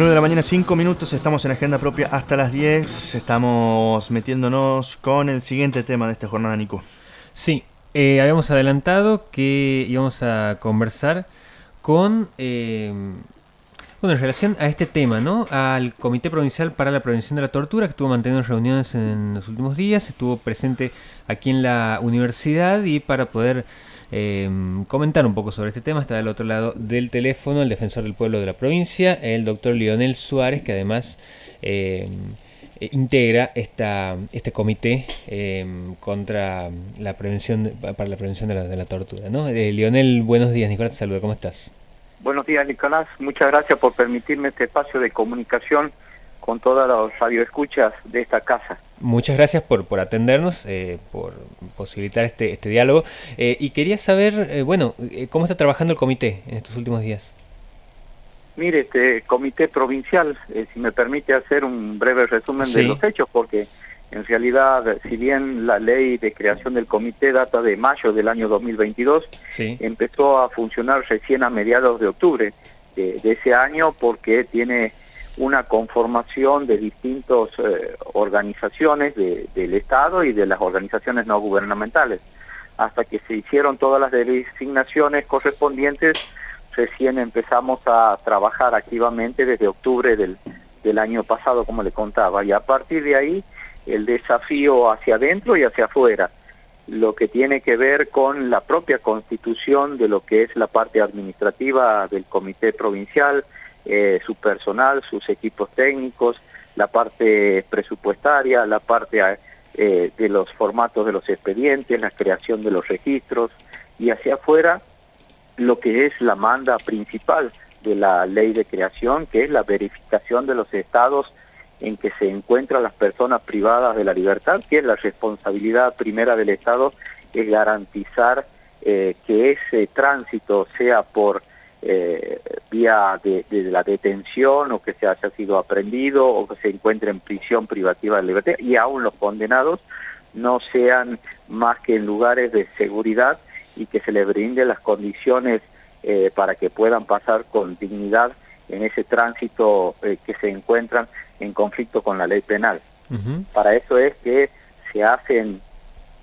9 de la mañana, 5 minutos, estamos en agenda propia hasta las 10. Estamos metiéndonos con el siguiente tema de esta jornada, Nico. Sí, eh, habíamos adelantado que íbamos a conversar con, eh, bueno, en relación a este tema, ¿no? Al Comité Provincial para la Prevención de la Tortura, que estuvo manteniendo reuniones en los últimos días, estuvo presente aquí en la universidad y para poder eh, comentar un poco sobre este tema está del otro lado del teléfono el defensor del pueblo de la provincia, el doctor Lionel Suárez, que además eh, integra esta, este comité eh, contra la prevención para la prevención de la, tortura. ¿no? Lionel, buenos días, Nicolás, te saluda, ¿cómo estás? Buenos días, Nicolás. Muchas gracias por permitirme este espacio de comunicación con todas las radioescuchas de esta casa. Muchas gracias por, por atendernos, eh, por posibilitar este, este diálogo. Eh, y quería saber, eh, bueno, ¿cómo está trabajando el comité en estos últimos días? Mire, este comité provincial, si me permite hacer un breve resumen de los hechos, porque en realidad, si bien la ley de creación del comité data de mayo del año 2022, empezó a funcionar recién a mediados de octubre de ese año porque tiene una conformación de distintas eh, organizaciones del Estado y de las organizaciones no gubernamentales. Hasta que se hicieron todas las designaciones correspondientes, recién empezamos a trabajar activamente desde octubre del, del año pasado, como le contaba, y a partir de ahí el desafío hacia adentro y hacia afuera, lo que tiene que ver con la propia constitución de lo que es la parte administrativa del comité provincial, eh, su personal, sus equipos técnicos, la parte presupuestaria, la parte eh, de los formatos de los expedientes, la creación de los registros y hacia afuera lo que es la manda principal de la ley de creación, que es la verificación de los estados en que se encuentran las personas privadas de la libertad, que es la responsabilidad primera del Estado, es garantizar eh, que ese tránsito sea por eh, vía de, la detención o que se haya sido aprendido o que se encuentre en prisión privativa de libertad y aún los condenados no sean más que en lugares de seguridad y que se les brinde las condiciones eh, para que puedan pasar con dignidad en ese tránsito eh, que se encuentran en conflicto con la ley penal. Para eso es que se hacen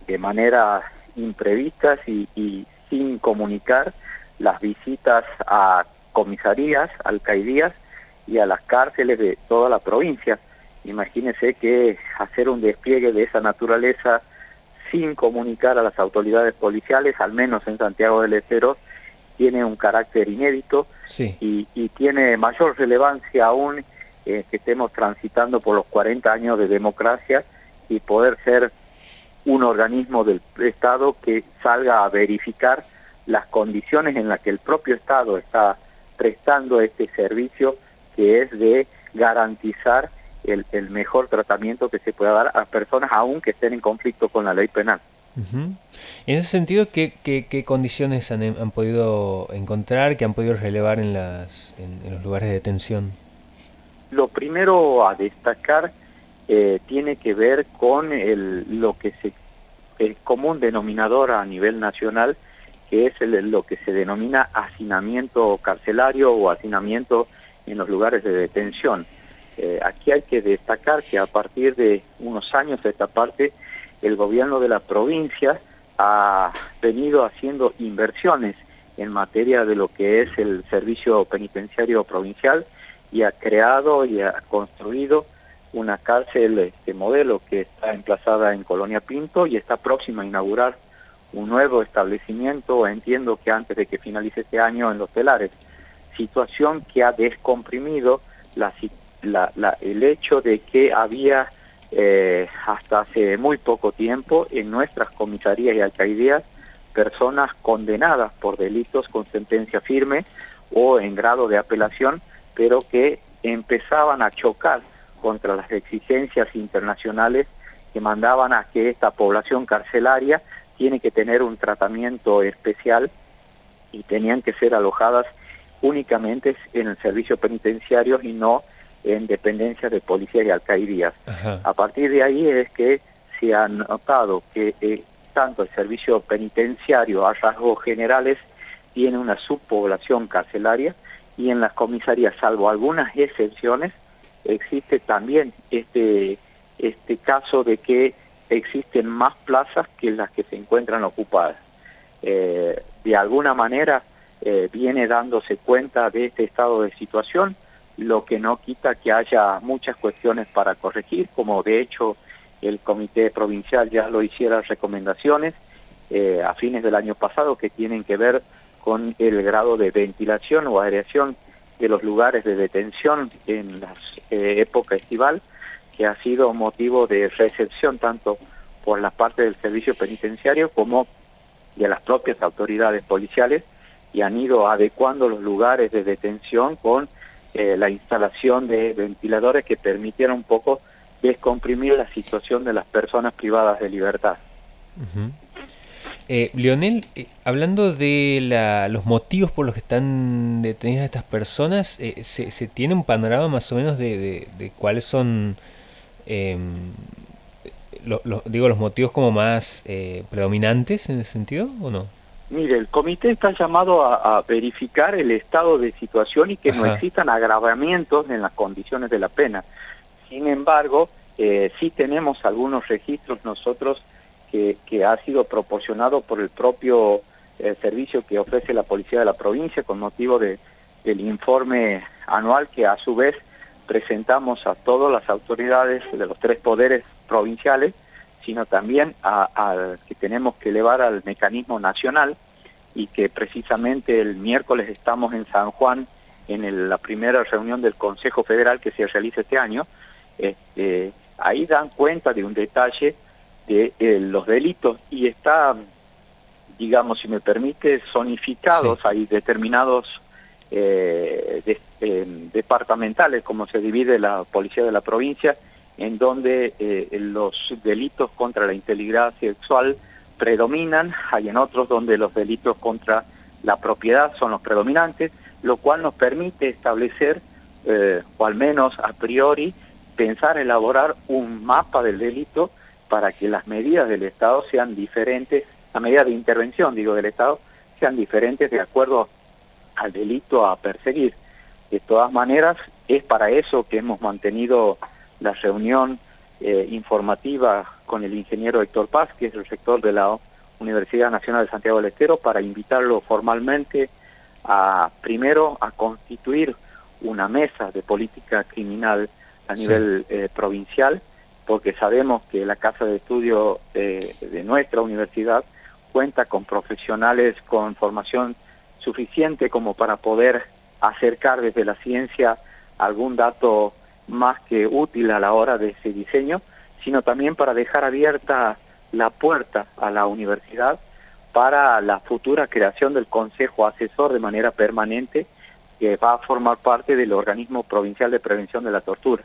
de manera imprevistas y, y sin comunicar las visitas a comisarías, alcaidías y a las cárceles de toda la provincia. Imagínense que hacer un despliegue de esa naturaleza sin comunicar a las autoridades policiales, al menos en Santiago del Estero, tiene un carácter inédito y, y, tiene mayor relevancia aún eh, que estemos transitando por los 40 años de democracia y poder ser un organismo del Estado que salga a verificar las condiciones en las que el propio Estado está prestando este servicio, que es de garantizar el, el mejor tratamiento que se pueda dar a personas aún que estén en conflicto con la ley penal. En ese sentido, ¿qué, qué, condiciones han, han, podido encontrar, que han podido relevar en, las, en, los lugares de detención? Lo primero a destacar eh, tiene que ver con el, lo que se el común denominador a nivel nacional, que es lo que se denomina hacinamiento carcelario o hacinamiento en los lugares de detención. Eh, aquí hay que destacar que a partir de unos años de esta parte, el gobierno de la provincia ha venido haciendo inversiones en materia de lo que es el servicio penitenciario provincial y ha creado y ha construido una cárcel de este modelo que está emplazada en Colonia Pinto y está próxima a inaugurar un nuevo establecimiento, entiendo que antes de que finalice este año en los telares, situación que ha descomprimido la, la, el hecho de que había eh, hasta hace muy poco tiempo en nuestras comisarías y alcaldías personas condenadas por delitos con sentencia firme o en grado de apelación, pero que empezaban a chocar contra las exigencias internacionales que mandaban a que esta población carcelaria tiene que tener un tratamiento especial y tenían que ser alojadas únicamente en el servicio penitenciario y no en dependencias de policía y alcaldías. A partir de ahí es que se ha notado que eh, tanto el servicio penitenciario a rasgos generales tiene una subpoblación carcelaria y en las comisarías, salvo algunas excepciones, existe también este, este caso de que existen más plazas que las que se encuentran ocupadas. Eh, de alguna manera eh, viene dándose cuenta de este estado de situación, lo que no quita que haya muchas cuestiones para corregir, como de hecho el Comité Provincial ya lo hiciera recomendaciones eh, a fines del año pasado que tienen que ver con el grado de ventilación o aireación de los lugares de detención en la eh, época estival, que ha sido motivo de recepción tanto por la parte del servicio penitenciario como de las propias autoridades policiales y han ido adecuando los lugares de detención con eh, la instalación de ventiladores que permitieron un poco descomprimir la situación de las personas privadas de libertad. Eh, Leonel, eh, hablando de la, los motivos por los que están detenidas estas personas, eh, se, se, tiene un panorama más o menos de, de, cuáles son, eh, digo, los motivos como más predominantes en ese sentido o no? Mire, el comité está llamado a, a verificar el estado de situación y que Ajá. no existan agravamientos en las condiciones de la pena. Sin embargo, eh, sí tenemos algunos registros nosotros que, que ha sido proporcionado por el propio eh, servicio que ofrece la Policía de la provincia con motivo de, del informe anual que a su vez presentamos a todas las autoridades de los tres poderes provinciales, sino también a, a, que tenemos que elevar al mecanismo nacional y que precisamente el miércoles estamos en San Juan en el, la primera reunión del Consejo Federal que se realiza este año, este, ahí dan cuenta de un detalle de eh, los delitos y está, digamos, si me permite, zonificados, sí. hay determinados eh, eh, departamentales, como se divide la policía de la provincia, en donde eh, los delitos contra la integridad sexual predominan, hay en otros donde los delitos contra la propiedad son los predominantes, lo cual nos permite establecer, eh, o al menos a priori, pensar elaborar un mapa del delito para que las medidas del Estado sean diferentes, las medidas de intervención, digo, del Estado, sean diferentes de acuerdo al delito a perseguir. De todas maneras, es para eso que hemos mantenido la reunión eh, informativa con el ingeniero Héctor Paz, que es el rector de la Universidad Nacional de Santiago del Estero, para invitarlo formalmente a, primero, a constituir una mesa de política criminal a nivel sí. eh, provincial, porque sabemos que la casa de estudio de, de, nuestra universidad cuenta con profesionales con formación suficiente como para poder acercar desde la ciencia algún dato más que útil a la hora de ese diseño, sino también para dejar abierta la puerta a la universidad para la futura creación del Consejo Asesor de manera permanente que va a formar parte del organismo provincial de prevención de la tortura.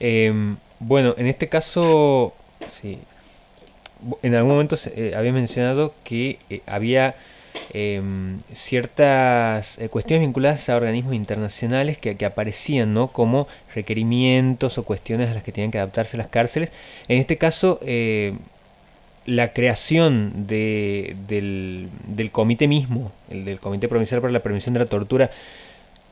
Eh, bueno, en este caso, sí, en algún momento eh, había mencionado que eh, había em, ciertas eh, cuestiones vinculadas a organismos internacionales que, que, aparecían ¿no? como requerimientos o cuestiones a las que tenían que adaptarse las cárceles. En este caso, eh, la creación de, del, del, comité mismo, el del Comité Provincial para la Prevención de la Tortura,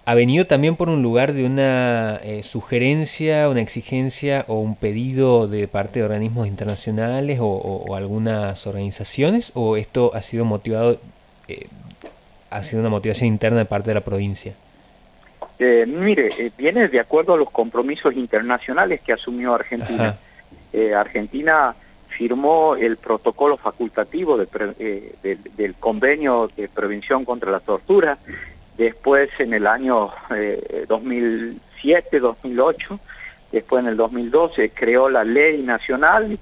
ha venido también por un lugar de una eh, sugerencia, una exigencia o un pedido de parte de organismos internacionales o, o, o algunas organizaciones, o esto ha sido motivado, eh, ha sido una motivación interna de parte de la provincia. Eh, mire, eh, viene de acuerdo a los compromisos internacionales que asumió Argentina. Eh, Argentina firmó el protocolo facultativo de eh, de, del convenio de prevención contra la tortura después en el año eh, 2007, 2008, después en el 2012 creó la ley nacional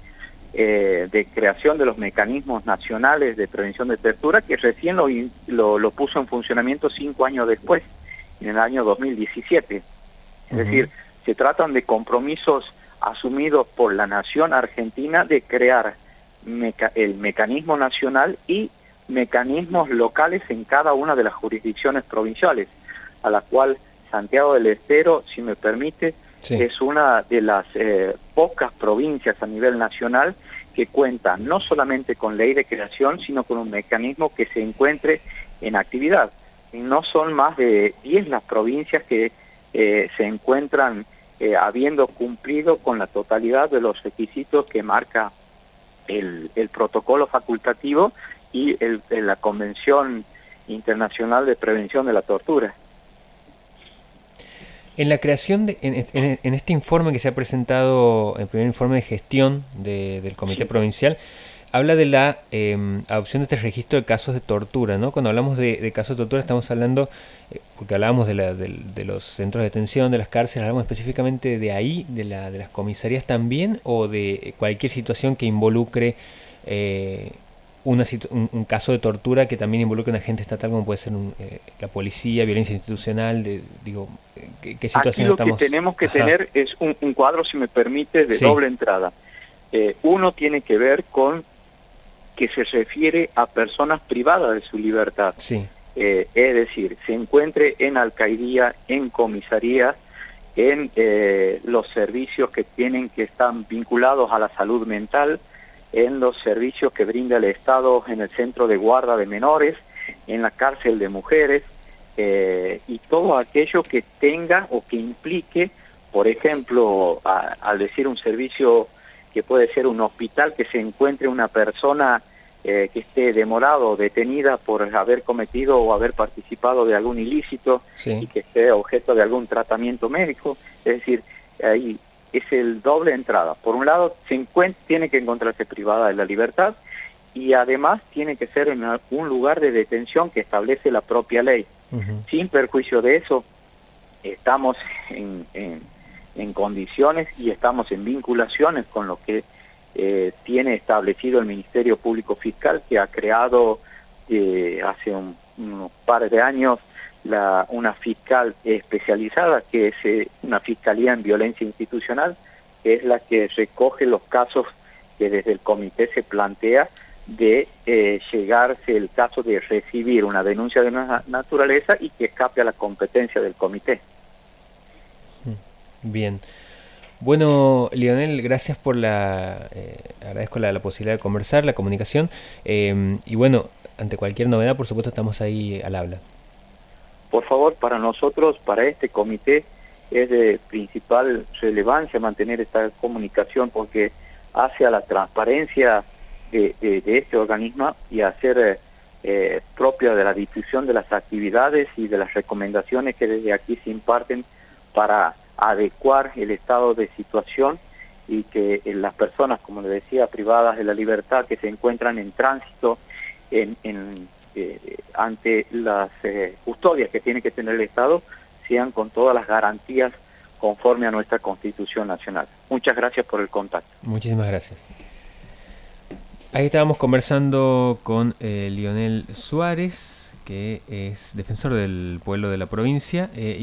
eh, de creación de los mecanismos nacionales de prevención de tortura que recién lo, lo, lo, puso en funcionamiento cinco años después, en el año 2017. Es uh -huh. decir, se tratan de compromisos asumidos por la nación argentina de crear meca el mecanismo nacional y mecanismos locales en cada una de las jurisdicciones provinciales, a la cual Santiago del Estero, si me permite, sí. es una de las eh, pocas provincias a nivel nacional que cuenta no solamente con ley de creación, sino con un mecanismo que se encuentre en actividad. no son más de 10 las provincias que eh, se encuentran eh, habiendo cumplido con la totalidad de los requisitos que marca el, el protocolo facultativo y el, la Convención Internacional de Prevención de la Tortura. En la creación, de, en, este informe que se ha presentado, el primer informe de gestión del Comité Provincial, habla de la em, adopción de este registro de casos de tortura, ¿no? Cuando hablamos de, casos de tortura estamos hablando, eh, porque hablábamos de, la, de, los centros de detención, de las cárceles, hablamos específicamente de ahí, de, la, de las comisarías también, o de cualquier situación que involucre eh, una, un, caso de tortura que también involucre a un agente estatal como puede ser eh, la policía, violencia institucional, de, digo, ¿qué, situación Aquí lo que tenemos que tener es un, cuadro, si me permite, de doble entrada. uno tiene que ver con que se refiere a personas privadas de su libertad. Sí. Eh, es decir, se encuentre en alcaidía, en comisaría, en eh, los servicios que tienen que están vinculados a la salud mental, en los servicios que brinda el Estado en el centro de guarda de menores, en la cárcel de mujeres, eh, y todo aquello que tenga o que implique, por ejemplo, al decir un servicio que puede ser un hospital que se encuentre una persona eh, que esté demorado o detenida por haber cometido o haber participado de algún ilícito y que esté objeto de algún tratamiento médico. Es decir, ahí es el doble entrada. Por un lado, se tiene que encontrarse privada de la libertad y además tiene que ser en un lugar de detención que establece la propia ley. Sin perjuicio de eso, estamos en, en en condiciones y estamos en vinculaciones con lo que eh, tiene establecido el Ministerio Público Fiscal, que ha creado eh, hace un, unos par de años la, una fiscal especializada, que es eh, una fiscalía en violencia institucional, que es la que recoge los casos que desde el comité se plantea de llegarse el caso de recibir una denuncia de una naturaleza y que escape a la competencia del comité. Bien. Bueno, Lionel, gracias por la... Eh, agradezco la, posibilidad de conversar, la comunicación. Eh, y bueno, ante cualquier novedad, por supuesto, estamos ahí al habla. Por favor, para nosotros, para este comité, es de principal relevancia mantener esta comunicación porque hace a la transparencia de, este organismo y hacer eh, propia de la difusión de las actividades y de las recomendaciones que desde aquí se imparten para adecuar el estado de situación y que eh, las personas, como le decía, privadas de la libertad, que se encuentran en tránsito en, eh, ante las eh, custodias que tiene que tener el Estado, sean con todas las garantías conforme a nuestra Constitución Nacional. Muchas gracias por el contacto. Muchísimas gracias. Ahí estábamos conversando con Lionel Suárez, que es defensor del pueblo de la provincia. y